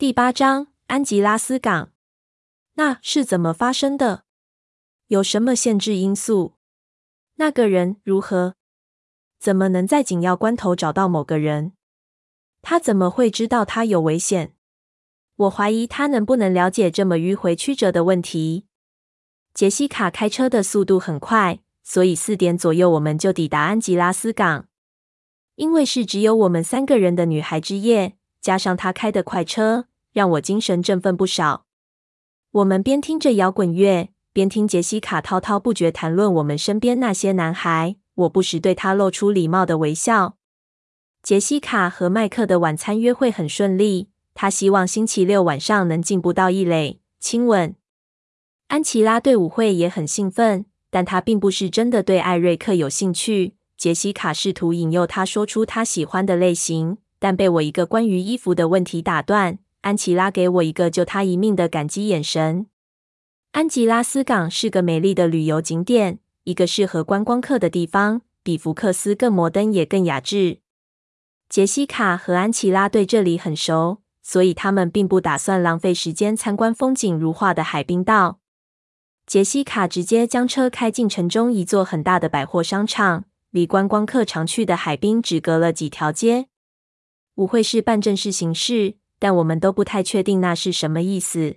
第八章，安吉拉斯港。那是怎么发生的？有什么限制因素？那个人如何？怎么能在紧要关头找到某个人？他怎么会知道他有危险？我怀疑他能不能了解这么迂回曲折的问题。杰西卡开车的速度很快，所以四点左右我们就抵达安吉拉斯港。因为是只有我们三个人的女孩之夜。加上他开的快车，让我精神振奋不少。我们边听着摇滚乐，边听杰西卡滔滔不绝谈论我们身边那些男孩。我不时对他露出礼貌的微笑。杰西卡和麦克的晚餐约会很顺利，他希望星期六晚上能进步到一垒亲吻。安琪拉对舞会也很兴奋，但他并不是真的对艾瑞克有兴趣。杰西卡试图引诱他说出他喜欢的类型。但被我一个关于衣服的问题打断。安琪拉给我一个救他一命的感激眼神。安吉拉斯港是个美丽的旅游景点，一个适合观光客的地方，比福克斯更摩登也更雅致。杰西卡和安琪拉对这里很熟，所以他们并不打算浪费时间参观风景如画的海滨道。杰西卡直接将车开进城中一座很大的百货商场，离观光客常去的海滨只隔了几条街。舞会是办正式形式，但我们都不太确定那是什么意思。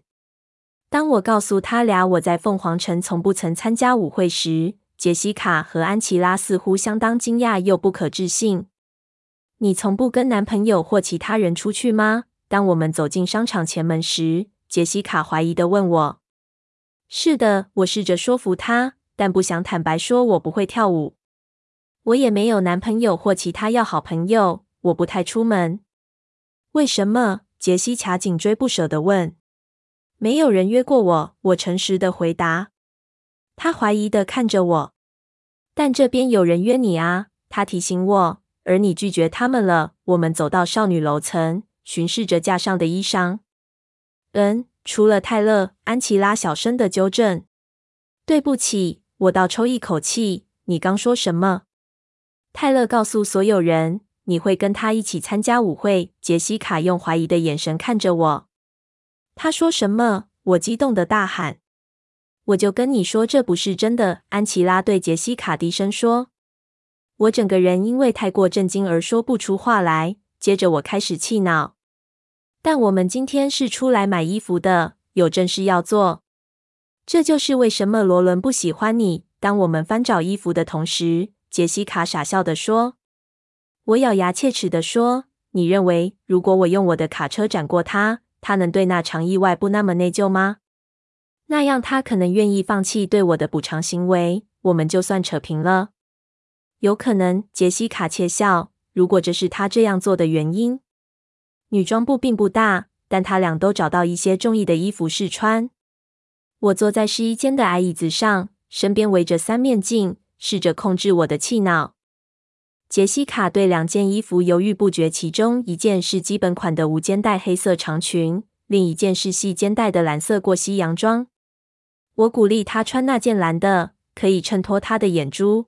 当我告诉他俩我在凤凰城从不曾参加舞会时，杰西卡和安琪拉似乎相当惊讶又不可置信。你从不跟男朋友或其他人出去吗？当我们走进商场前门时，杰西卡怀疑地问我。是的，我试着说服他，但不想坦白说我不会跳舞。我也没有男朋友或其他要好朋友。我不太出门。为什么？杰西卡紧追不舍地问。没有人约过我，我诚实的回答。他怀疑地看着我。但这边有人约你啊，他提醒我，而你拒绝他们了。我们走到少女楼层，巡视着架上的衣裳。嗯，除了泰勒，安琪拉小声地纠正。对不起，我倒抽一口气。你刚说什么？泰勒告诉所有人。你会跟他一起参加舞会？杰西卡用怀疑的眼神看着我。他说什么？我激动地大喊：“我就跟你说这不是真的！”安琪拉对杰西卡低声说。我整个人因为太过震惊而说不出话来。接着我开始气恼。但我们今天是出来买衣服的，有正事要做。这就是为什么罗伦不喜欢你。当我们翻找衣服的同时，杰西卡傻笑地说。我咬牙切齿地说：“你认为，如果我用我的卡车斩过他，他能对那场意外不那么内疚吗？那样他可能愿意放弃对我的补偿行为，我们就算扯平了。有可能。”杰西卡窃笑。如果这是他这样做的原因，女装部并不大，但他俩都找到一些中意的衣服试穿。我坐在试衣间的矮椅子上，身边围着三面镜，试着控制我的气恼。杰西卡对两件衣服犹豫不决，其中一件是基本款的无肩带黑色长裙，另一件是细肩带的蓝色过膝洋装。我鼓励她穿那件蓝的，可以衬托她的眼珠。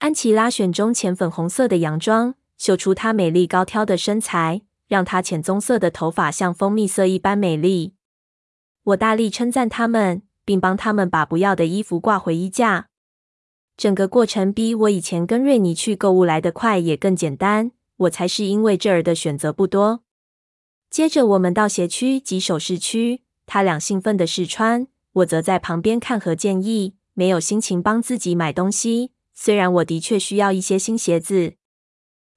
安琪拉选中浅粉红色的洋装，秀出她美丽高挑的身材，让她浅棕色的头发像蜂蜜色一般美丽。我大力称赞他们，并帮他们把不要的衣服挂回衣架。整个过程比我以前跟瑞尼去购物来得快，也更简单。我猜是因为这儿的选择不多。接着我们到鞋区及首饰区，他俩兴奋地试穿，我则在旁边看和建议，没有心情帮自己买东西。虽然我的确需要一些新鞋子。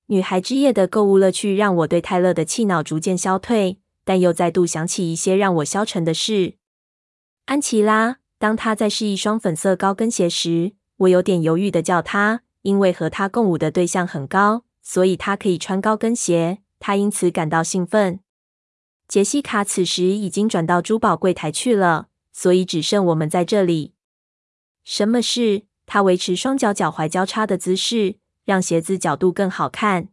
女孩之夜的购物乐趣让我对泰勒的气恼逐渐消退，但又再度想起一些让我消沉的事。安琪拉，当她在试一双粉色高跟鞋时。我有点犹豫的叫他，因为和他共舞的对象很高，所以他可以穿高跟鞋。他因此感到兴奋。杰西卡此时已经转到珠宝柜台去了，所以只剩我们在这里。什么事？他维持双脚脚踝交叉的姿势，让鞋子角度更好看。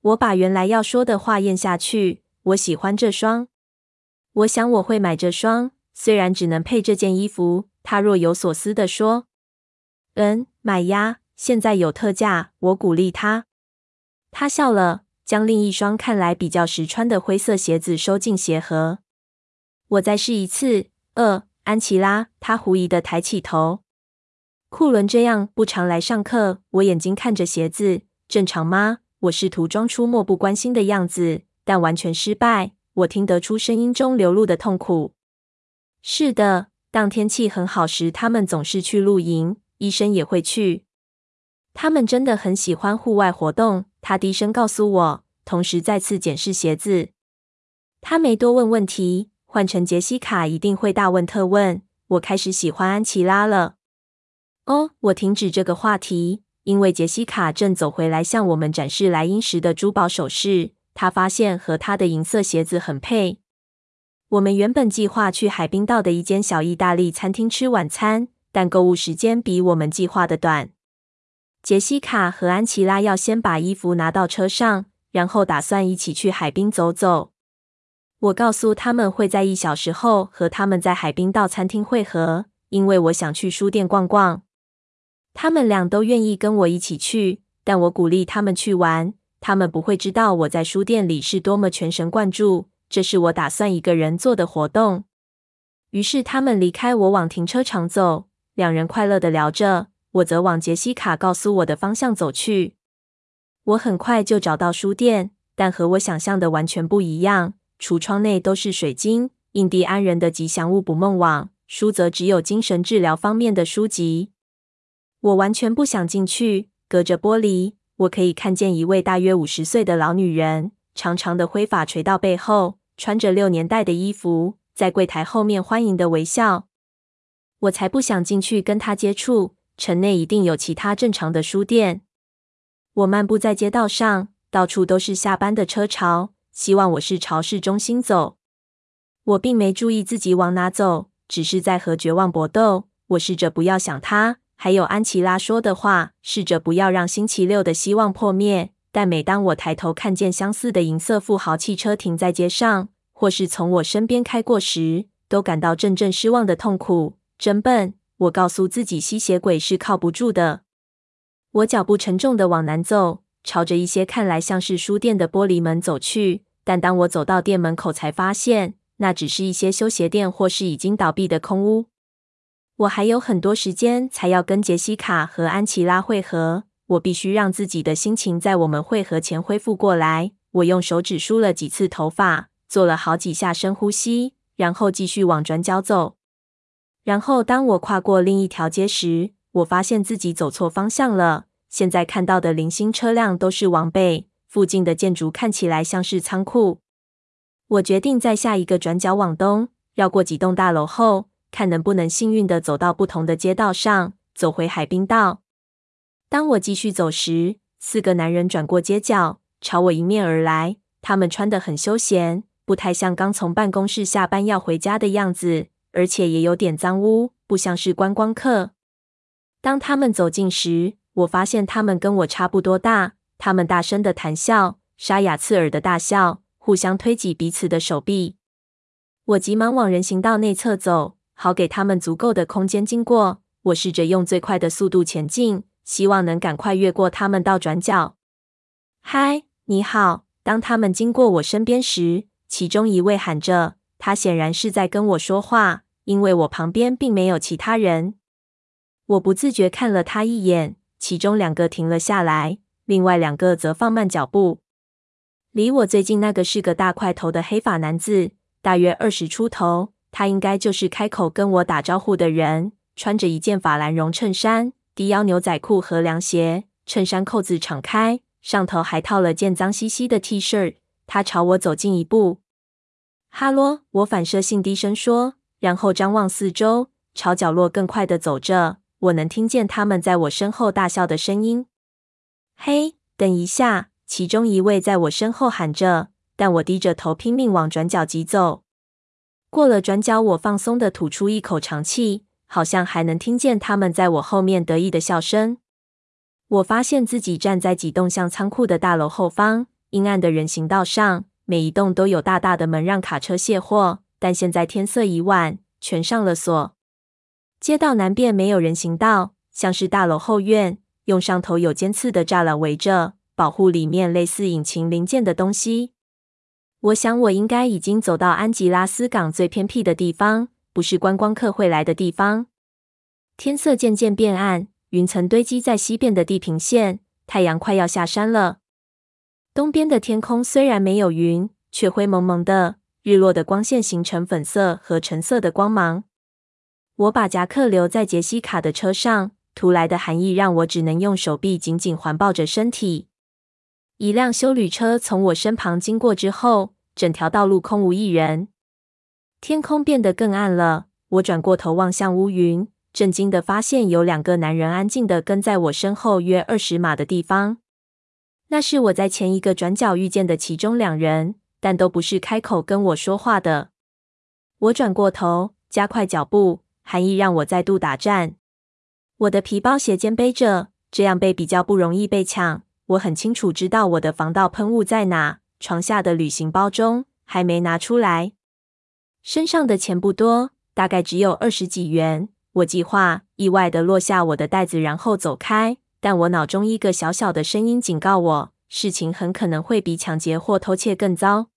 我把原来要说的话咽下去。我喜欢这双，我想我会买这双，虽然只能配这件衣服。他若有所思地说。嗯，买呀！现在有特价。我鼓励他。他笑了。将另一双看来比较实穿的灰色鞋子收进鞋盒。我再试一次。呃，安琪拉，他狐疑的抬起头。库伦这样不常来上课。我眼睛看着鞋子，正常吗？我试图装出漠不关心的样子，但完全失败。我听得出声音中流露的痛苦。是的，当天气很好时，他们总是去露营。医生也会去。他们真的很喜欢户外活动。他低声告诉我，同时再次检视鞋子。他没多问问题。换成杰西卡一定会大问特问。我开始喜欢安琪拉了。哦，我停止这个话题，因为杰西卡正走回来向我们展示莱茵时的珠宝首饰。她发现和她的银色鞋子很配。我们原本计划去海滨道的一间小意大利餐厅吃晚餐，但购物时间比我们计划的短。杰西卡和安琪拉要先把衣服拿到车上，然后打算一起去海滨走走。我告诉他们会在一小时后和他们在海滨道餐厅会合，因为我想去书店逛逛。他们俩都愿意跟我一起去，但我鼓励他们去玩。他们不会知道我在书店里是多么全神贯注。这是我打算一个人做的活动。于是他们离开我，往停车场走。两人快乐地聊着，我则往杰西卡告诉我的方向走去。我很快就找到书店，但和我想象的完全不一样。橱窗内都是水晶，印第安人的吉祥物捕梦网，书则只有精神治疗方面的书籍。我完全不想进去。隔着玻璃，我可以看见一位大约五十岁的老女人，长长的灰发垂到背后，穿着六年代的衣服，在柜台后面欢迎的微笑。我才不想进去跟他接触。城内一定有其他正常的书店。我漫步在街道上，到处都是下班的车潮。希望我是朝市中心走。我并没注意自己往哪走，只是在和绝望搏斗。我试着不要想他，还有安琪拉说的话，试着不要让星期六的希望破灭。但每当我抬头看见相似的银色富豪汽车停在街上，或是从我身边开过时，都感到阵阵失望的痛苦。真笨！我告诉自己，吸血鬼是靠不住的。我脚步沉重的往南走。朝着一些看来像是书店的玻璃门走去，但当我走到店门口，才发现那只是一些修鞋店或是已经倒闭的空屋。我还有很多时间才要跟杰西卡和安琪拉会合，我必须让自己的心情在我们会合前恢复过来。我用手指梳了几次头发，做了好几下深呼吸，然后继续往转角走。然后当我跨过另一条街时，我发现自己走错方向了。现在看到的零星车辆都是往北，附近的建筑看起来像是仓库。我决定在下一个转角往东，绕过几栋大楼后，看能不能幸运地走到不同的街道上，走回海滨道。当我继续走时，四个男人转过街角，朝我迎面而来。他们穿得很休闲，不太像刚从办公室下班要回家的样子，而且也有点脏污，不像是观光客。当他们走近时，我发现他们跟我差不多大，他们大声的谈笑，沙哑刺耳的大笑，互相推挤彼此的手臂。我急忙往人行道内侧走，好给他们足够的空间经过。我试着用最快的速度前进，希望能赶快越过他们到转角。嗨，你好！当他们经过我身边时，其中一位喊着，他显然是在跟我说话，因为我旁边并没有其他人。我不自觉看了他一眼。其中两个停了下来，另外两个则放慢脚步。离我最近那个是个大块头的黑发男子，大约二十出头。他应该就是开口跟我打招呼的人，穿着一件法兰绒衬衫、低腰牛仔裤和凉鞋，衬衫扣子敞开，上头还套了件脏兮兮的 T 恤。他朝我走近一步。“哈喽！”我反射性低声说，然后张望四周，朝角落更快的走着。我能听见他们在我身后大笑的声音。嘿，等一下！其中一位在我身后喊着，但我低着头拼命往转角疾走。过了转角，我放松的吐出一口长气，好像还能听见他们在我后面得意的笑声。我发现自己站在几栋像仓库的大楼后方，阴暗的人行道上，每一栋都有大大的门让卡车卸货，但现在天色已晚，全上了锁。街道南边没有人行道，像是大楼后院，用上头有尖刺的栅栏围着，保护里面类似引擎零件的东西。我想我应该已经走到安吉拉斯港最偏僻的地方，不是观光客会来的地方。天色渐渐变暗，云层堆积在西边的地平线，太阳快要下山了。东边的天空虽然没有云，却灰蒙蒙的，日落的光线形成粉色和橙色的光芒。我把夹克留在杰西卡的车上，突来的寒意让我只能用手臂紧紧环抱着身体。一辆修旅车从我身旁经过之后，整条道路空无一人，天空变得更暗了。我转过头望向乌云。震惊的发现，有两个男人安静的跟在我身后约二十码的地方。那是我在前一个转角遇见的其中两人，但都不是开口跟我说话的。我转过头，加快脚步，寒意让我再度打颤。我的皮包斜肩背着，这样背比较不容易被抢。我很清楚知道我的防盗喷雾在哪，床下的旅行包中还没拿出来。身上的钱不多，大概只有二十几元。我计划意外地落下我的袋子，然后走开。但我脑中一个小小的声音警告我，事情很可能会比抢劫或偷窃更糟。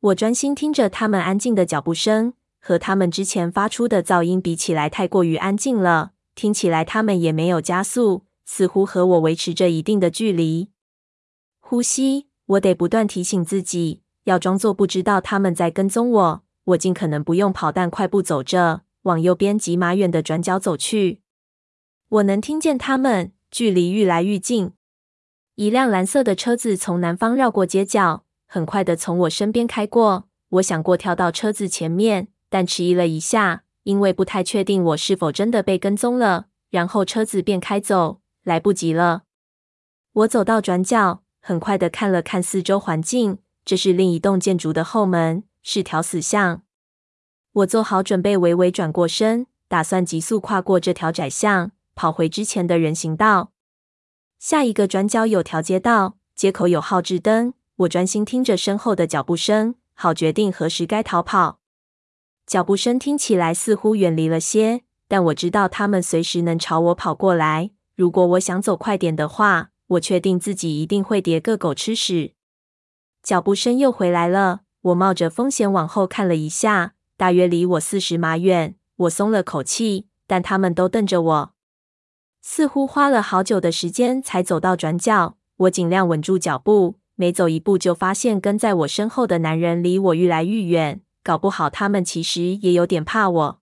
我专心听着他们安静的脚步声，和他们之前发出的噪音比起来，太过于安静了。听起来他们也没有加速，似乎和我维持着一定的距离。呼吸，我得不断提醒自己，要装作不知道他们在跟踪我。我尽可能不用跑，但快步走着。往右边几码远的转角走去，我能听见他们，距离愈来愈近。一辆蓝色的车子从南方绕过街角，很快的从我身边开过。我想过跳到车子前面，但迟疑了一下，因为不太确定我是否真的被跟踪了。然后车子便开走，来不及了。我走到转角，很快的看了看四周环境，这是另一栋建筑的后门，是条死巷。我做好准备，微微转过身，打算急速跨过这条窄巷，跑回之前的人行道。下一个转角有条街道，街口有号志灯。我专心听着身后的脚步声，好决定何时该逃跑。脚步声听起来似乎远离了些，但我知道他们随时能朝我跑过来。如果我想走快点的话，我确定自己一定会叠个狗吃屎。脚步声又回来了，我冒着风险往后看了一下。大约离我四十码远，我松了口气，但他们都瞪着我，似乎花了好久的时间才走到转角。我尽量稳住脚步，每走一步就发现跟在我身后的男人离我愈来愈远，搞不好他们其实也有点怕我。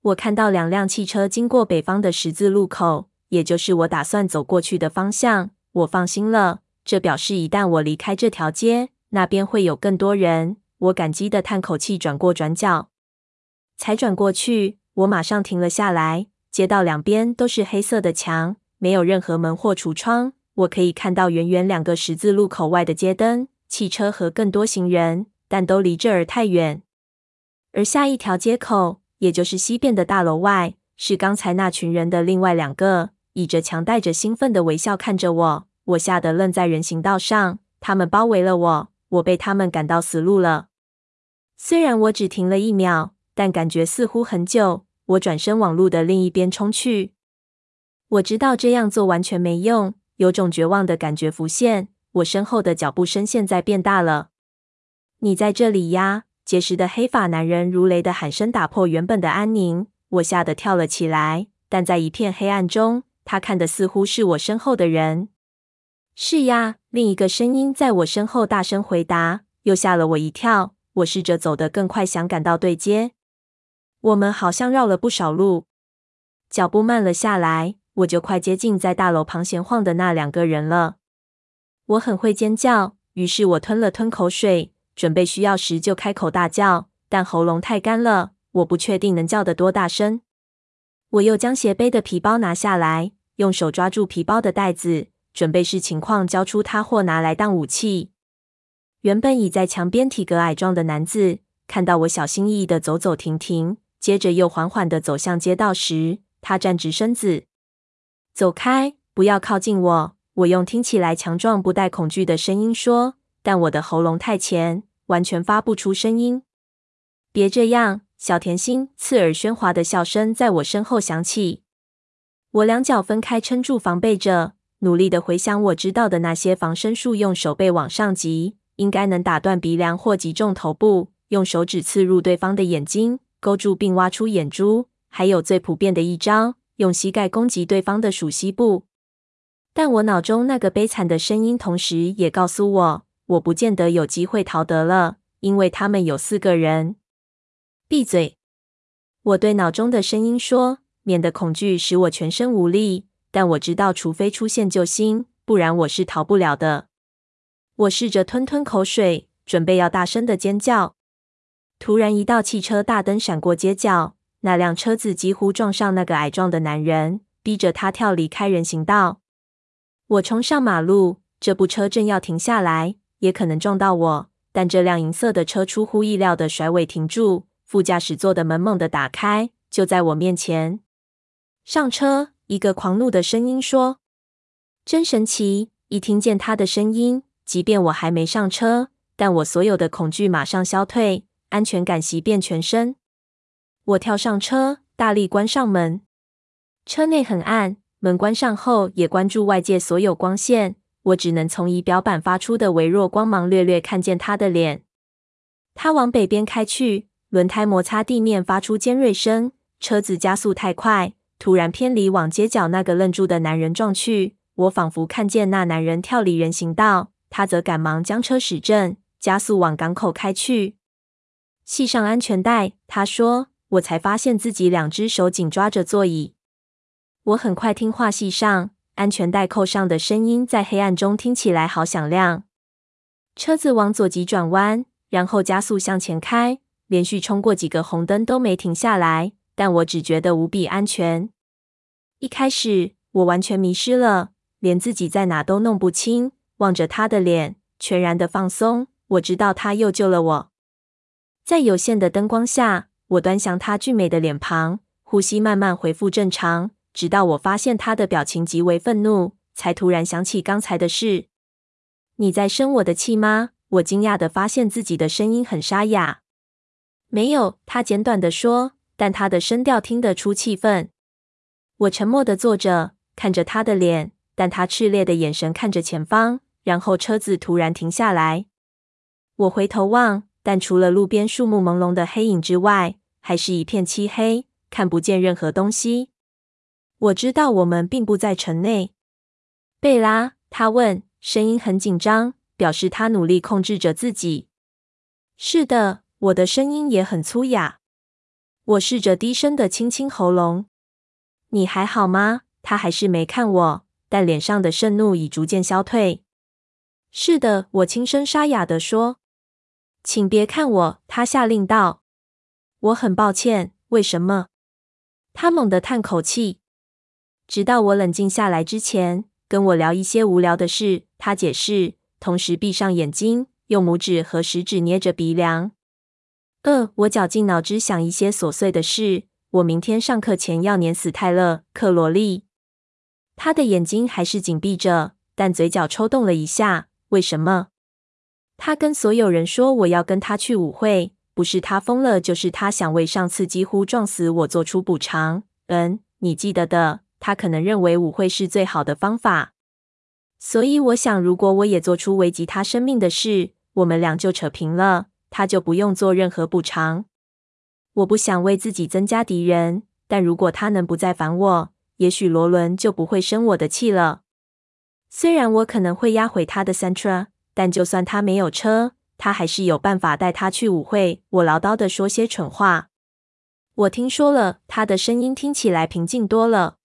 我看到两辆汽车经过北方的十字路口，也就是我打算走过去的方向。我放心了，这表示一旦我离开这条街，那边会有更多人。我感激地叹口气，转过转角，才转过去，我马上停了下来。街道两边都是黑色的墙，没有任何门或橱窗。我可以看到远远两个十字路口外的街灯、汽车和更多行人，但都离这儿太远。而下一条街口，也就是西边的大楼外，是刚才那群人的另外两个，倚着墙，带着兴奋的微笑看着我。我吓得愣在人行道上，他们包围了我，我被他们赶到死路了。虽然我只停了一秒，但感觉似乎很久。我转身往路的另一边冲去。我知道这样做完全没用，有种绝望的感觉浮现。我身后的脚步声现在变大了。你在这里呀！结实的黑发男人如雷的喊声打破原本的安宁。我吓得跳了起来，但在一片黑暗中，他看的似乎是我身后的人。是呀，另一个声音在我身后大声回答，又吓了我一跳。我试着走得更快，想赶到对街。我们好像绕了不少路，脚步慢了下来。我就快接近在大楼旁闲晃的那两个人了。我很会尖叫，于是我吞了吞口水，准备需要时就开口大叫，但喉咙太干了，我不确定能叫得多大声。我又将斜背的皮包拿下来，用手抓住皮包的带子，准备视情况交出它或拿来当武器。原本倚在墙边、体格矮壮的男子，看到我小心翼翼的走走停停，接着又缓缓的走向街道时，他站直身子，走开，不要靠近我。我用听起来强壮、不带恐惧的声音说，但我的喉咙太浅，完全发不出声音。别这样，小甜心！刺耳喧哗的笑声在我身后响起。我两脚分开，撑住，防备着。努力的回想我知道的那些防身术：用手背往上击，应该能打断鼻梁或击中头部；用手指刺入对方的眼睛，勾住并挖出眼珠；还有最普遍的一招，用膝盖攻击对方的属膝部。但我脑中那个悲惨的声音，同时也告诉我，我不见得有机会逃得了，因为他们有四个人。闭嘴！我对脑中的声音说，免得恐惧使我全身无力。但我知道，除非出现救星，不然我是逃不了的。我试着吞吞口水，准备要大声的尖叫。突然，一道汽车大灯闪过街角，那辆车子几乎撞上那个矮壮的男人，逼着他跳离开人行道。我冲上马路，这部车正要停下来，也可能撞到我。但这辆银色的车出乎意料的甩尾停住，副驾驶座的门猛地打开，就在我面前。上车！一个狂怒的声音说：“真神奇！”一听见他的声音，即便我还没上车，但我所有的恐惧马上消退，安全感袭遍全身。我跳上车，大力关上门。车内很暗，门关上后也关住外界所有光线，我只能从仪表板发出的微弱光芒略略看见他的脸。他往北边开去，轮胎摩擦地面发出尖锐声，车子加速太快。突然偏离，往街角那个愣住的男人撞去。我仿佛看见那男人跳离人行道，他则赶忙将车驶正，加速往港口开去。系上安全带，他说。我才发现自己两只手紧抓着座椅。我很快听话，系上安全带，扣上的声音在黑暗中听起来好响亮。车子往左急转弯，然后加速向前开，连续冲过几个红灯都没停下来。但我只觉得无比安全。一开始，我完全迷失了，连自己在哪都弄不清。望着他的脸，全然的放松。我知道他又救了我。在有限的灯光下，我端详他俊美的脸庞，呼吸慢慢恢复正常，直到我发现他的表情极为愤怒，才突然想起刚才的事。你在生我的气吗？我惊讶地发现自己的声音很沙哑。没有，他简短地说。但他的声调听得出气愤。我沉默地坐着，看着他的脸，但他炽烈的眼神看着前方。然后车子突然停下来。我回头望，但除了路边树木朦胧的黑影之外，还是一片漆黑，看不见任何东西。我知道我们并不在城内。贝拉，他问，声音很紧张，表示他努力控制着自己。是的，我的声音也很粗哑。我试着低声的清清喉咙。你还好吗？他还是没看我，但脸上的盛怒已逐渐消退。是的，我轻声沙哑地说。请别看我，他下令道。我很抱歉。为什么？他猛地叹口气。直到我冷静下来之前，跟我聊一些无聊的事。他解释，同时闭上眼睛，用拇指和食指捏着鼻梁。呃，我绞尽脑汁想一些琐碎的事。我明天上课前要碾死泰勒·克罗利。他的眼睛还是紧闭着，但嘴角抽动了一下。为什么？他跟所有人说我要跟他去舞会，不是他疯了，就是他想为上次几乎撞死我做出补偿。嗯，你记得的，他可能认为舞会是最好的方法。所以我想，如果我也做出危及他生命的事，我们俩就扯平了。他就不用做任何补偿。我不想为自己增加敌人，但如果他能不再烦我，也许罗伦就不会生我的气了。虽然我可能会压毁他的 Sentra，但就算他没有车，他还是有办法带他去舞会。我唠叨地说些蠢话。我听说了，他的声音听起来平静多了。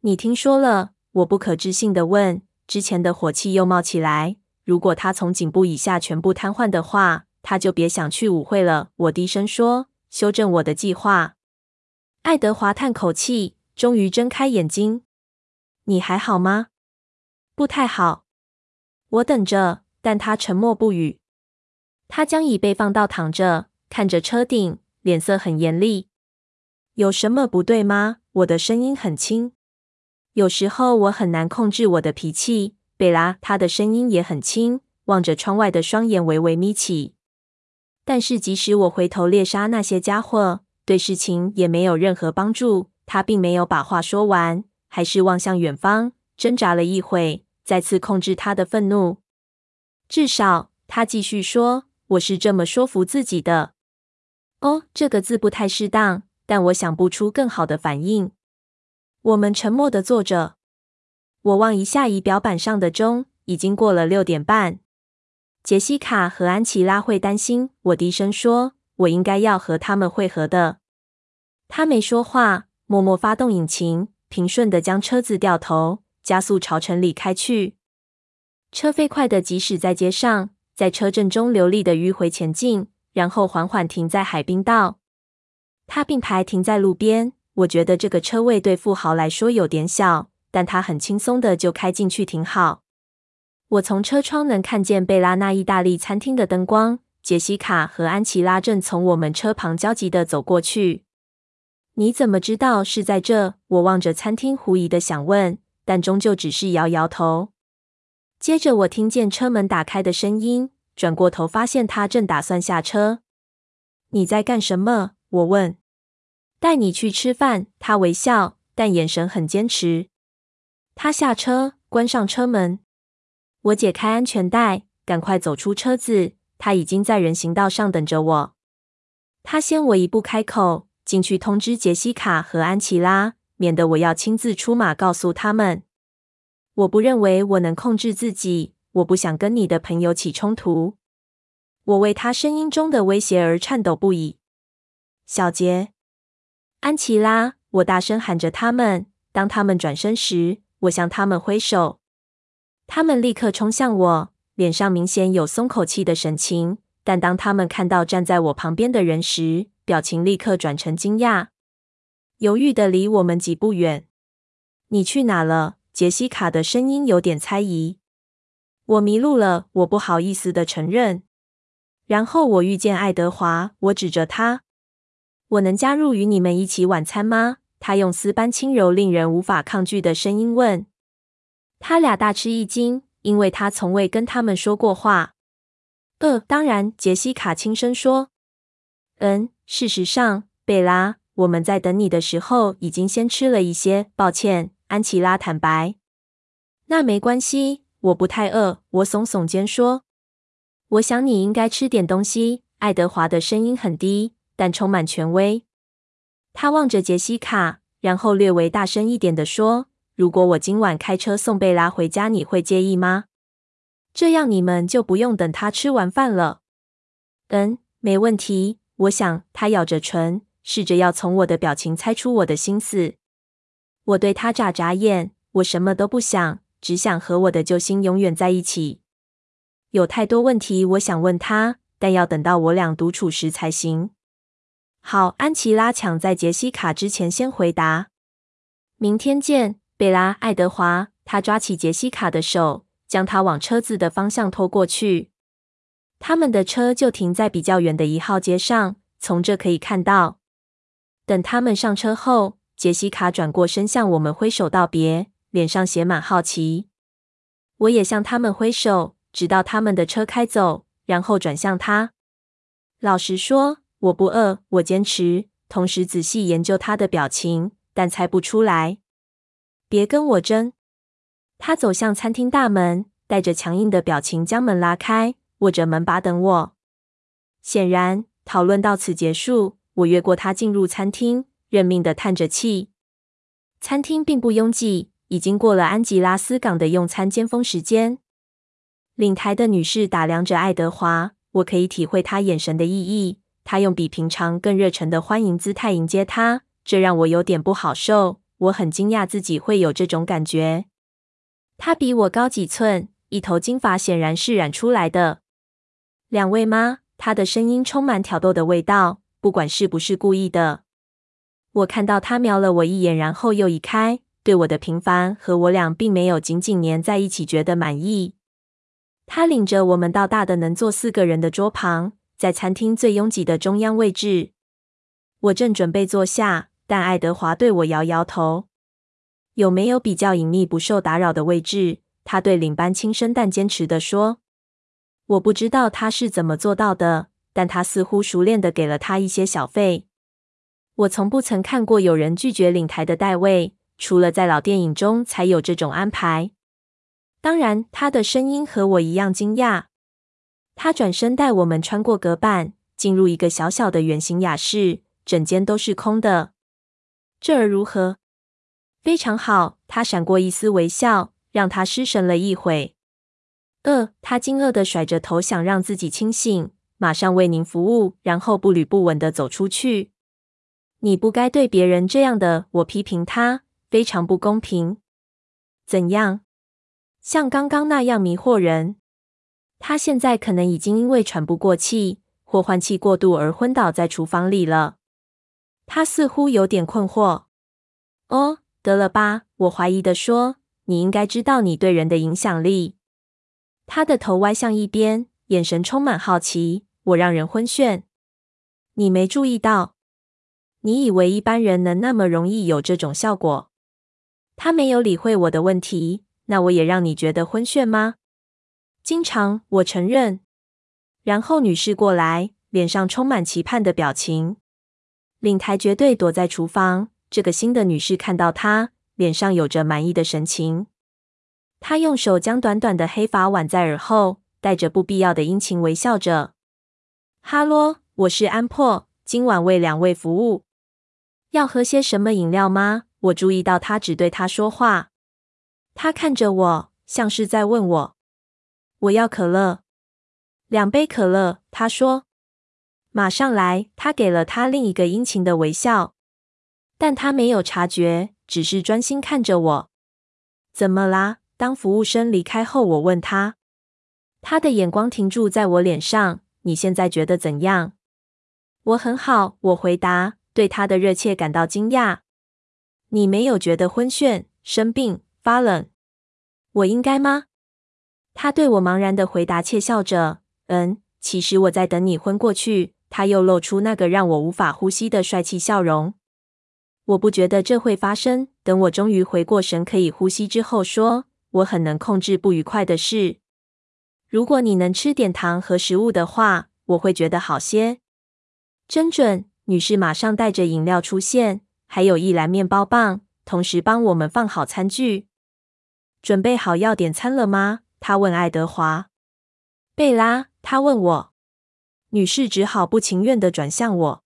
你听说了？我不可置信地问。之前的火气又冒起来。如果他从颈部以下全部瘫痪的话。他就别想去舞会了。我低声说，修正我的计划。爱德华叹口气，终于睁开眼睛。你还好吗？不太好。我等着，但他沉默不语。他将椅背放到躺着，看着车顶，脸色很严厉。有什么不对吗？我的声音很轻。有时候我很难控制我的脾气。贝拉，他的声音也很轻，望着窗外的双眼微微眯起。但是，即使我回头猎杀那些家伙，对事情也没有任何帮助。他并没有把话说完，还是望向远方，挣扎了一会，再次控制他的愤怒。至少，他继续说：“我是这么说服自己的。”哦，这个字不太适当，但我想不出更好的反应。我们沉默的坐着。我望一下仪表板上的钟，已经过了六点半。杰西卡和安琪拉会担心，我低声说：“我应该要和他们会合的。”他没说话，默默发动引擎，平顺的将车子掉头，加速朝城里开去。车飞快的，即使在街上，在车阵中流利的迂回前进，然后缓缓停在海滨道。他并排停在路边。我觉得这个车位对富豪来说有点小，但他很轻松的就开进去停好。我从车窗能看见贝拉那意大利餐厅的灯光。杰西卡和安琪拉正从我们车旁焦急的走过去。你怎么知道是在这？我望着餐厅，狐疑的想问，但终究只是摇摇头。接着我听见车门打开的声音，转过头发现他正打算下车。你在干什么？我问。带你去吃饭。他微笑，但眼神很坚持。他下车，关上车门。我解开安全带，赶快走出车子。他已经在人行道上等着我。他先我一步开口，进去通知杰西卡和安琪拉，免得我要亲自出马告诉他们。我不认为我能控制自己。我不想跟你的朋友起冲突。我为他声音中的威胁而颤抖不已。小杰。安琪拉，我大声喊着他们。当他们转身时，我向他们挥手。他们立刻冲向我，脸上明显有松口气的神情。但当他们看到站在我旁边的人时，表情立刻转成惊讶，犹豫的离我们几步远。你去哪了？杰西卡的声音有点猜疑。我迷路了，我不好意思地承认。然后我遇见爱德华，我指着他。我能加入与你们一起晚餐吗？他用丝般轻柔、令人无法抗拒的声音问。他俩大吃一惊，因为他从未跟他们说过话。呃，当然，杰西卡轻声说。嗯，事实上，贝拉，我们在等你的时候已经先吃了一些。抱歉，安琪拉坦白。那没关系，我不太饿。我耸耸肩说。我想你应该吃点东西。爱德华的声音很低。但充满权威。他望着杰西卡，然后略微大声一点地说：“如果我今晚开车送贝拉回家，你会介意吗？这样你们就不用等他吃完饭了。”“嗯，没问题。”我想，他咬着唇，试着要从我的表情猜出我的心思。我对他眨眨眼，我什么都不想，只想和我的救星永远在一起。有太多问题我想问他，但要等到我俩独处时才行。好，安琪拉抢在杰西卡之前先回答。明天见，贝拉。爱德华，他抓起杰西卡的手，将她往车子的方向拖过去。他们的车就停在比较远的一号街上，从这可以看到。等他们上车后，杰西卡转过身向我们挥手道别，脸上写满好奇。我也向他们挥手，直到他们的车开走，然后转向他。老实说。我不饿，我坚持，同时仔细研究他的表情，但猜不出来。别跟我争。他走向餐厅大门，带着强硬的表情将门拉开，握着门把等我。显然，讨论到此结束。我越过他进入餐厅，认命的叹着气。餐厅并不拥挤，已经过了安吉拉斯港的用餐尖峰时间。领台的女士打量着爱德华，我可以体会她眼神的意义。他用比平常更热忱的欢迎姿态迎接他，这让我有点不好受。我很惊讶自己会有这种感觉。他比我高几寸，一头金发显然是染出来的。两位吗？他的声音充满挑逗的味道，不管是不是故意的。我看到他瞄了我一眼，然后又移开，对我的平凡和我俩并没有紧紧黏在一起觉得满意。他领着我们到大的能坐四个人的桌旁。在餐厅最拥挤的中央位置，我正准备坐下，但爱德华对我摇摇头。有没有比较隐秘、不受打扰的位置？他对领班轻声但坚持地说。我不知道他是怎么做到的，但他似乎熟练地给了他一些小费。我从不曾看过有人拒绝领台的代位，除了在老电影中才有这种安排。当然，他的声音和我一样惊讶。他转身带我们穿过隔板，进入一个小小的圆形雅室，整间都是空的。这儿如何？非常好。他闪过一丝微笑，让他失神了一会。呃，他惊愕地甩着头，想让自己清醒，马上为您服务，然后步履不稳地走出去。你不该对别人这样的，我批评他，非常不公平。怎样？像刚刚那样迷惑人？他现在可能已经因为喘不过气或换气过度而昏倒在厨房里了。他似乎有点困惑。哦，得了吧，我怀疑的说，你应该知道你对人的影响力。他的头歪向一边，眼神充满好奇。我让人昏眩。你没注意到？你以为一般人能那么容易有这种效果？他没有理会我的问题。那我也让你觉得昏眩吗？经常，我承认。然后女士过来，脸上充满期盼的表情。领台绝对躲在厨房。这个新的女士看到她，脸上有着满意的神情。她用手将短短的黑发挽在耳后，带着不必要的殷勤微笑着。哈喽，我是安珀，今晚为两位服务。要喝些什么饮料吗？我注意到他只对他说话。他看着我，像是在问我。我要可乐，两杯可乐。他说：“马上来。”他给了他另一个殷勤的微笑，但他没有察觉，只是专心看着我。怎么啦？当服务生离开后，我问他，他的眼光停住在我脸上。你现在觉得怎样？我很好，我回答，对他的热切感到惊讶。你没有觉得昏眩、生病、发冷？我应该吗？他对我茫然的回答窃笑着：“嗯，其实我在等你昏过去。”他又露出那个让我无法呼吸的帅气笑容。我不觉得这会发生。等我终于回过神，可以呼吸之后，说：“我很能控制不愉快的事。如果你能吃点糖和食物的话，我会觉得好些。”真准。女士马上带着饮料出现，还有一篮面包棒，同时帮我们放好餐具。准备好要点餐了吗？他问爱德华。贝拉，他问我。女士只好不情愿的转向我。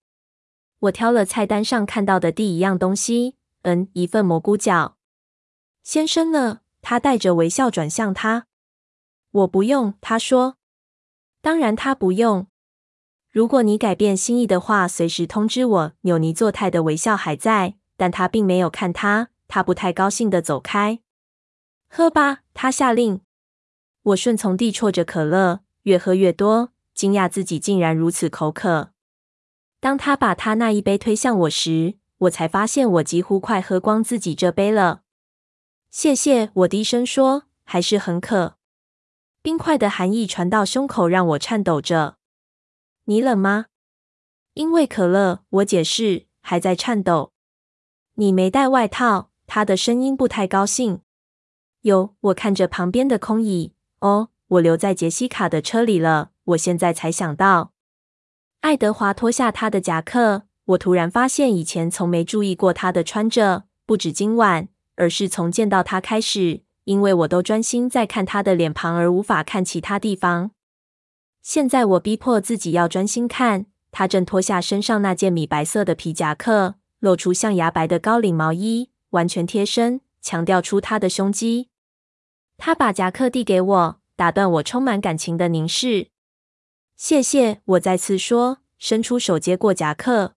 我挑了菜单上看到的第一样东西，嗯，一份蘑菇饺。先生呢？他带着微笑转向他。我不用，他说。当然他不用。如果你改变心意的话，随时通知我。纽尼作态的微笑还在，但他并没有看他。他不太高兴地走开。喝吧，他下令。我顺从地啜着可乐，越喝越多，惊讶自己竟然如此口渴。当他把他那一杯推向我时，我才发现我几乎快喝光自己这杯了。谢谢，我低声说，还是很渴。冰块的寒意传到胸口，让我颤抖着。你冷吗？因为可乐，我解释，还在颤抖。你没带外套，他的声音不太高兴。有，我看着旁边的空椅。哦，我留在杰西卡的车里了。我现在才想到。爱德华脱下他的夹克，我突然发现以前从没注意过他的穿着，不止今晚，而是从见到他开始，因为我都专心在看他的脸庞，而无法看其他地方。现在我逼迫自己要专心看，他正脱下身上那件米白色的皮夹克，露出象牙白的高领毛衣，完全贴身，强调出他的胸肌。他把夹克递给我，打断我充满感情的凝视。谢谢，我再次说，伸出手接过夹克。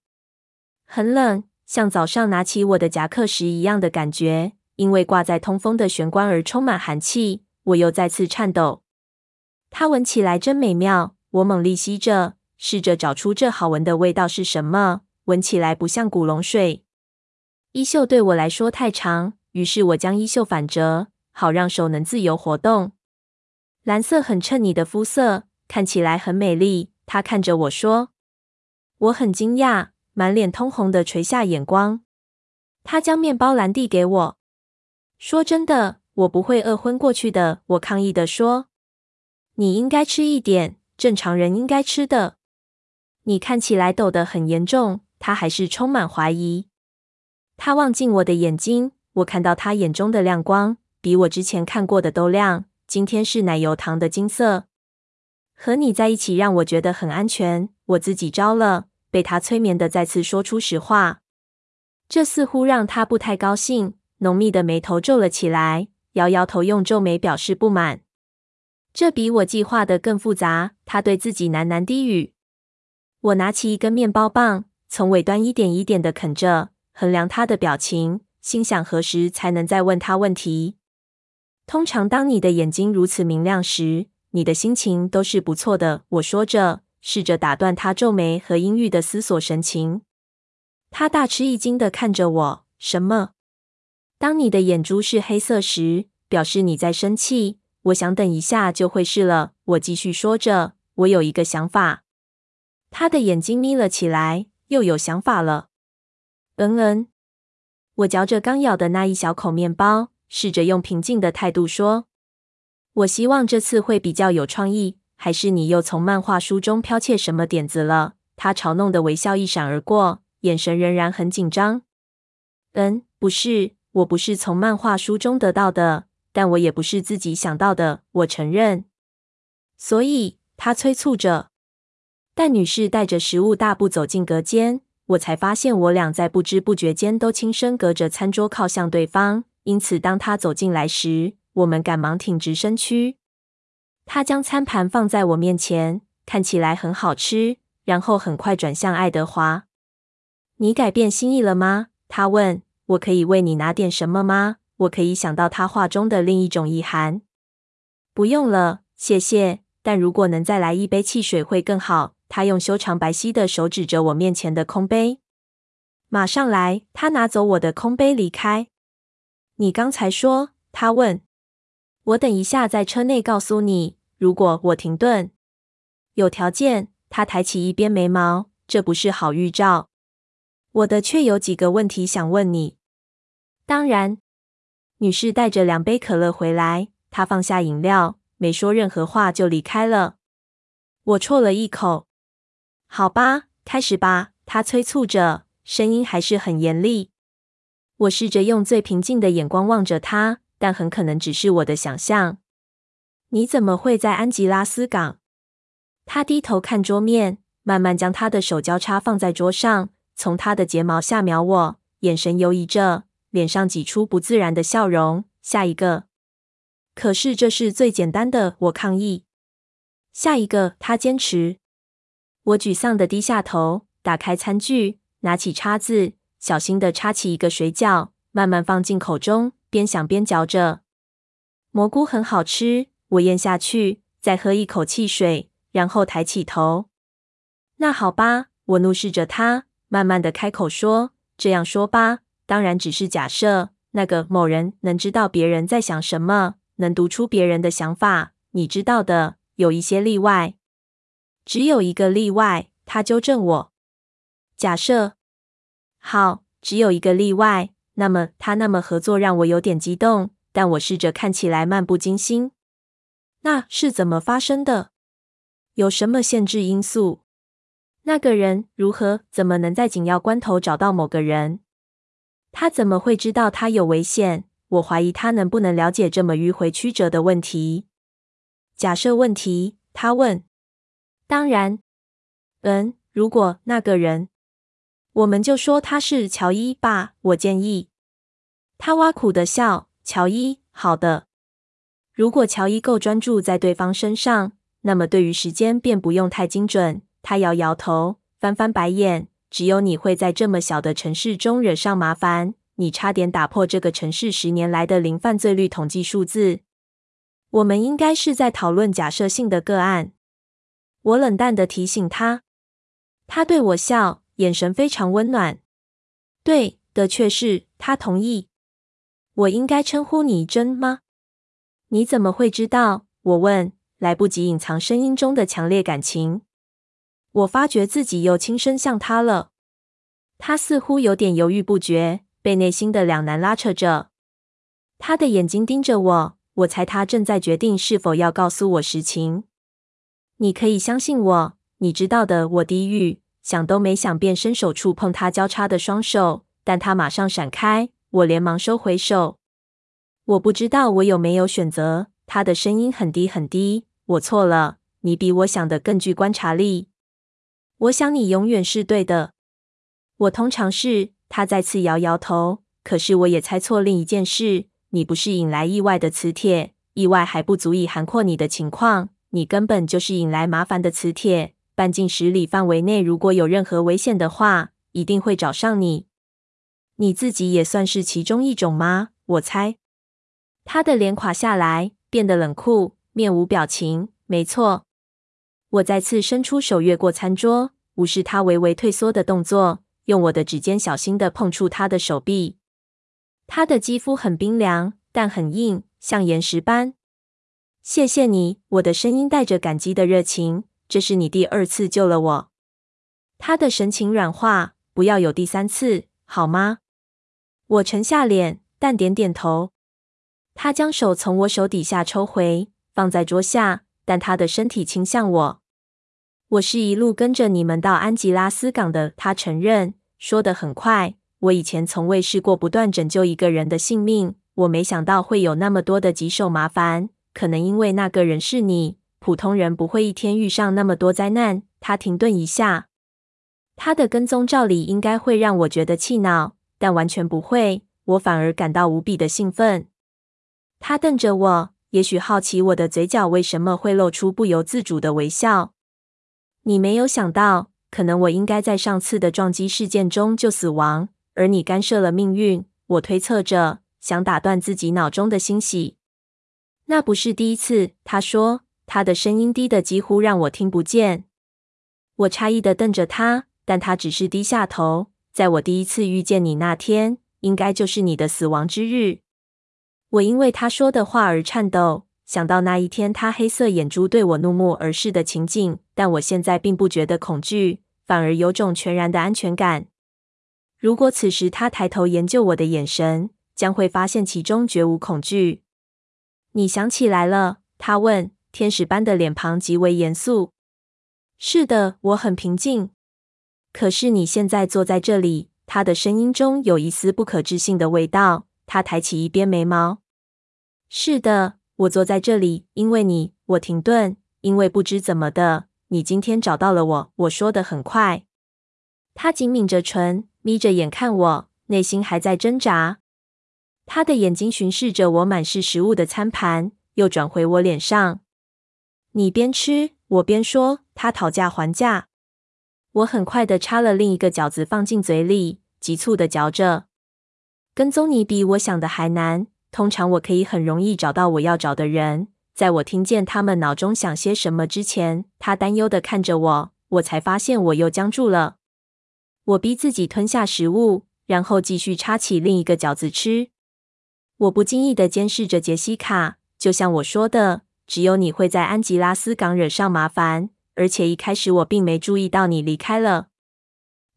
很冷，像早上拿起我的夹克时一样的感觉，因为挂在通风的玄关而充满寒气。我又再次颤抖。它闻起来真美妙，我猛力吸着，试着找出这好闻的味道是什么。闻起来不像古龙水。衣袖对我来说太长，于是我将衣袖反折。好让手能自由活动。蓝色很衬你的肤色，看起来很美丽。他看着我说：“我很惊讶，满脸通红的垂下眼光。”他将面包篮递给我，说：“真的，我不会饿昏过去的。”我抗议地说：“你应该吃一点，正常人应该吃的。”你看起来抖得很严重。他还是充满怀疑。他望进我的眼睛。我看到他眼中的亮光，比我之前看过的都亮。今天是奶油糖的金色。和你在一起让我觉得很安全。我自己招了，被他催眠的再次说出实话。这似乎让他不太高兴，浓密的眉头皱了起来，摇摇头，用皱眉表示不满。这比我计划的更复杂。他对自己喃喃低语。我拿起一根面包棒，从尾端一点一点的啃着，衡量他的表情，心想何时才能再问他问题。通常，当你的眼睛如此明亮时，你的心情都是不错的。我说着，试着打断他皱眉和阴郁的思索神情。他大吃一惊的看着我：“什么？当你的眼珠是黑色时，表示你在生气。我想等一下就会是了。”我继续说着：“我有一个想法。”他的眼睛眯了起来，又有想法了。嗯嗯，我嚼着刚咬的那一小口面包，试着用平静的态度说：“我希望这次会比较有创意。还是你又从漫画书中剽窃什么点子了？”他嘲弄的微笑一闪而过，眼神仍然很紧张。嗯，不是，我不是从漫画书中得到的，但我也不是自己想到的。我承认。所以，他催促着。但女士带着食物大步走进隔间，我才发现我俩在不知不觉间都轻声隔着餐桌靠向对方。因此，当她走进来时，我们赶忙挺直身躯。她将餐盘放在我面前，看起来很好吃，然后很快转向爱德华：“你改变心意了吗？”他问。“我可以为你拿点什么吗？”我可以想到他话中的另一种意涵。“不用了，谢谢。但如果能再来一杯汽水会更好。”他用修长白皙的手指着我面前的空杯，马上来。他拿走我的空杯离开。你刚才说？他问。我等一下在车内告诉你。如果我停顿，有条件。他抬起一边眉毛，这不是好预兆。我的确有几个问题想问你。当然。女士带着两杯可乐回来，她放下饮料，没说任何话就离开了。我啜了一口。好吧，开始吧。她催促着，声音还是很严厉。我试着用最平静的眼光望着他，但很可能只是我的想象。你怎么会在安吉拉斯港？他低头看桌面，慢慢将他的手交叉放在桌上，从他的睫毛下瞄我，眼神游移着，脸上挤出不自然的笑容。下一个。可是这是最简单的，我抗议。下一个，他坚持。我沮丧的低下头，打开餐具，拿起叉子，小心的插起一个水饺，慢慢放进口中，边想边嚼着。蘑菇很好吃，我咽下去，再喝一口汽水，然后抬起头。那好吧，我怒视着他，慢慢的开口说：“这样说吧，当然只是假设，那个某人能知道别人在想什么，能读出别人的想法。你知道的，有一些例外。”只有一个例外，他纠正我。假设，好，只有一个例外。那么他那么合作让我有点激动，但我试着看起来漫不经心。那是怎么发生的？有什么限制因素？那个人如何？怎么能在紧要关头找到某个人？他怎么会知道他有危险？我怀疑他能不能了解这么迂回曲折的问题。假设问题，他问。当然，嗯，如果那个人，我们就说他是乔伊吧。我建议。他挖苦的笑。乔伊，好的。如果乔伊够专注在对方身上，那么对于时间便不用太精准。他摇摇头，翻翻白眼。只有你会在这么小的城市中惹上麻烦。你差点打破这个城市十年来的零犯罪率统计数字。我们应该是在讨论假设性的个案。我冷淡的提醒他，他对我笑，眼神非常温暖。对的，却是。他同意。我应该称呼你珍吗？你怎么会知道？我问，来不及隐藏声音中的强烈感情。我发觉自己又轻声向他了。他似乎有点犹豫不决，被内心的两难拉扯着。他的眼睛盯着我，我猜他正在决定是否要告诉我实情。你可以相信我，你知道的。我低语，想都没想便伸手触碰他交叉的双手，但他马上闪开，我连忙收回手。我不知道我有没有选择。他的声音很低很低。我错了，你比我想的更具观察力。我想你永远是对的。我通常是。他再次摇摇头。可是我也猜错另一件事：你不是引来意外的磁铁，意外还不足以涵括你的情况。你根本就是引来麻烦的磁铁。半径十里范围内，如果有任何危险的话，一定会找上你。你自己也算是其中一种吗？我猜。他的脸垮下来，变得冷酷，面无表情。没错。我再次伸出手，越过餐桌，无视他微微退缩的动作，用我的指尖小心地碰触他的手臂。他的肌肤很冰凉，但很硬，像岩石般。谢谢你，我的声音带着感激的热情。这是你第二次救了我。他的神情软化，不要有第三次，好吗？我沉下脸，但点点头。他将手从我手底下抽回，放在桌下，但他的身体倾向我。我是一路跟着你们到安吉拉斯港的，他承认，说得很快。我以前从未试过不断拯救一个人的性命，我没想到会有那么多的棘手麻烦，可能因为那个人是你。普通人不会一天遇上那么多灾难。他停顿一下，他的跟踪照理应该会让我觉得气恼，但完全不会。我反而感到无比的兴奋。他瞪着我，也许好奇我的嘴角为什么会露出不由自主的微笑。你没有想到，可能我应该在上次的撞击事件中就死亡，而你干涉了命运。我推测着，想打断自己脑中的欣喜。那不是第一次，他说。他的声音低得几乎让我听不见。我诧异的瞪着他，但他只是低下头。在我第一次遇见你那天，应该就是你的死亡之日。我因为他说的话而颤抖，想到那一天他黑色眼珠对我怒目而视的情景。但我现在并不觉得恐惧，反而有种全然的安全感。如果此时他抬头研究我的眼神，将会发现其中绝无恐惧。你想起来了？他问。天使般的脸庞极为严肃。是的，我很平静。可是你现在坐在这里，他的声音中有一丝不可置信的味道。他抬起一边眉毛。是的，我坐在这里，因为你。我停顿，因为不知怎么的，你今天找到了我。我说的很快。他紧抿着唇，眯着眼看我，内心还在挣扎。他的眼睛巡视着我满是食物的餐盘，又转回我脸上。你边吃，我边说。他讨价还价。我很快的插了另一个饺子放进嘴里，急促的嚼着。跟踪你比我想的还难。通常我可以很容易找到我要找的人。在我听见他们脑中想些什么之前，他担忧的看着我，我才发现我又僵住了。我逼自己吞下食物，然后继续插起另一个饺子吃。我不经意的监视着杰西卡，就像我说的。只有你会在安吉拉斯港惹上麻烦，而且一开始我并没注意到你离开了。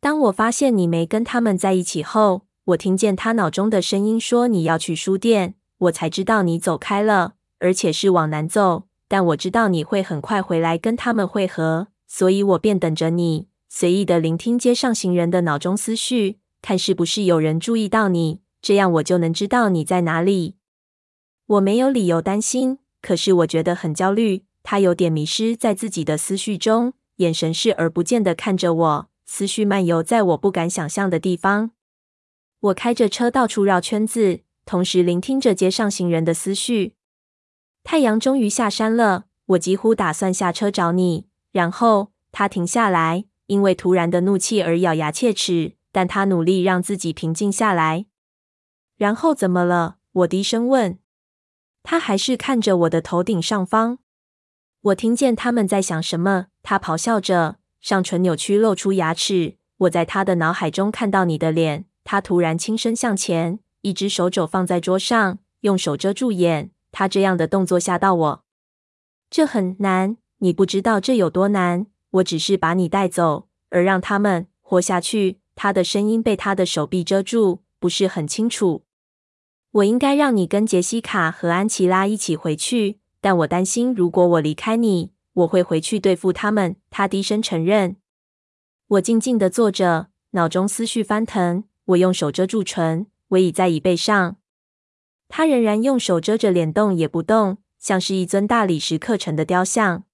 当我发现你没跟他们在一起后，我听见他脑中的声音说你要去书店，我才知道你走开了，而且是往南走。但我知道你会很快回来跟他们会合，所以我便等着你，随意的聆听街上行人的脑中思绪，看是不是有人注意到你，这样我就能知道你在哪里。我没有理由担心。可是我觉得很焦虑，他有点迷失在自己的思绪中，眼神视而不见地看着我，思绪漫游在我不敢想象的地方。我开着车到处绕圈子，同时聆听着街上行人的思绪。太阳终于下山了，我几乎打算下车找你。然后他停下来，因为突然的怒气而咬牙切齿，但他努力让自己平静下来。然后怎么了？我低声问。他还是看着我的头顶上方，我听见他们在想什么。他咆哮着，上唇扭曲，露出牙齿。我在他的脑海中看到你的脸。他突然轻身向前，一只手肘放在桌上，用手遮住眼。他这样的动作吓到我。这很难，你不知道这有多难。我只是把你带走，而让他们活下去。他的声音被他的手臂遮住，不是很清楚。我应该让你跟杰西卡和安琪拉一起回去，但我担心，如果我离开你，我会回去对付他们。他低声承认。我静静地坐着，脑中思绪翻腾。我用手遮住唇，围倚在椅背上。他仍然用手遮着脸，动也不动，像是一尊大理石刻成的雕像。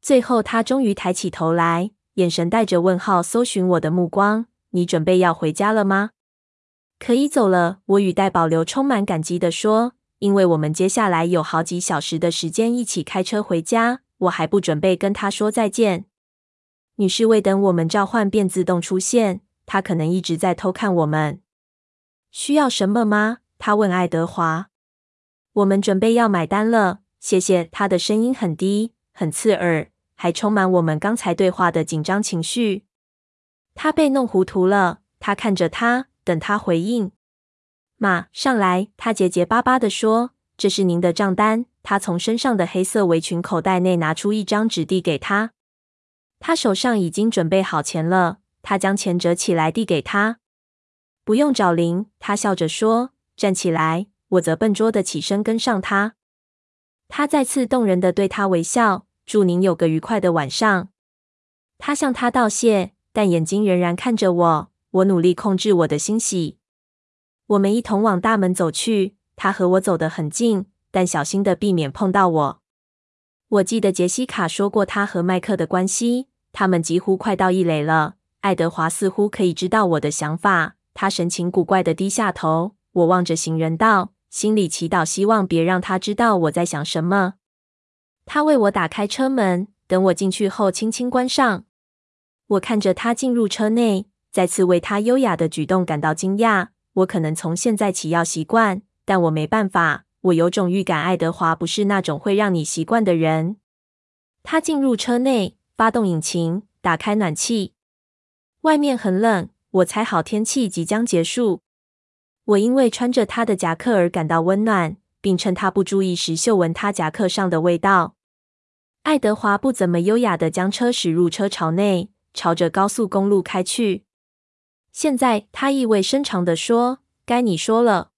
最后，他终于抬起头来，眼神带着问号，搜寻我的目光。你准备要回家了吗？可以走了。我语带保留，充满感激地说，因为我们接下来有好几小时的时间一起开车回家，我还不准备跟他说再见。女士未等我们召唤，便自动出现。他可能一直在偷看我们。需要什么吗？他问爱德华。我们准备要买单了，谢谢。他的声音很低，很刺耳，还充满我们刚才对话的紧张情绪。他被弄糊涂了。他看着他，等他回应。马上来，他结结巴巴地说：“这是您的账单。”他从身上的黑色围裙口袋内拿出一张纸递给他。他手上已经准备好钱了。他将钱折起来递给他。不用找零，他笑着说：“站起来。”我则笨拙地起身跟上他。他再次动人的对他微笑：“祝您有个愉快的晚上。”他向他道谢。但眼睛仍然看着我，我努力控制我的欣喜。我们一同往大门走去，他和我走得很近，但小心的避免碰到我。我记得杰西卡说过他和麦克的关系，他们几乎快到一垒了。爱德华似乎可以知道我的想法，他神情古怪地低下头。我望着行人道，心里祈祷，希望别让他知道我在想什么。他为我打开车门，等我进去后，轻轻关上。我看着他进入车内，再次为他优雅的举动感到惊讶。我可能从现在起要习惯，但我没办法。我有种预感，爱德华不是那种会让你习惯的人。他进入车内，发动引擎，打开暖气。外面很冷，我猜好天气即将结束。我因为穿着他的夹克而感到温暖，并趁他不注意时嗅闻他夹克上的味道。爱德华不怎么优雅的将车驶入车巢内。朝着高速公路开去。现在，他意味深长的说：“该你说了。”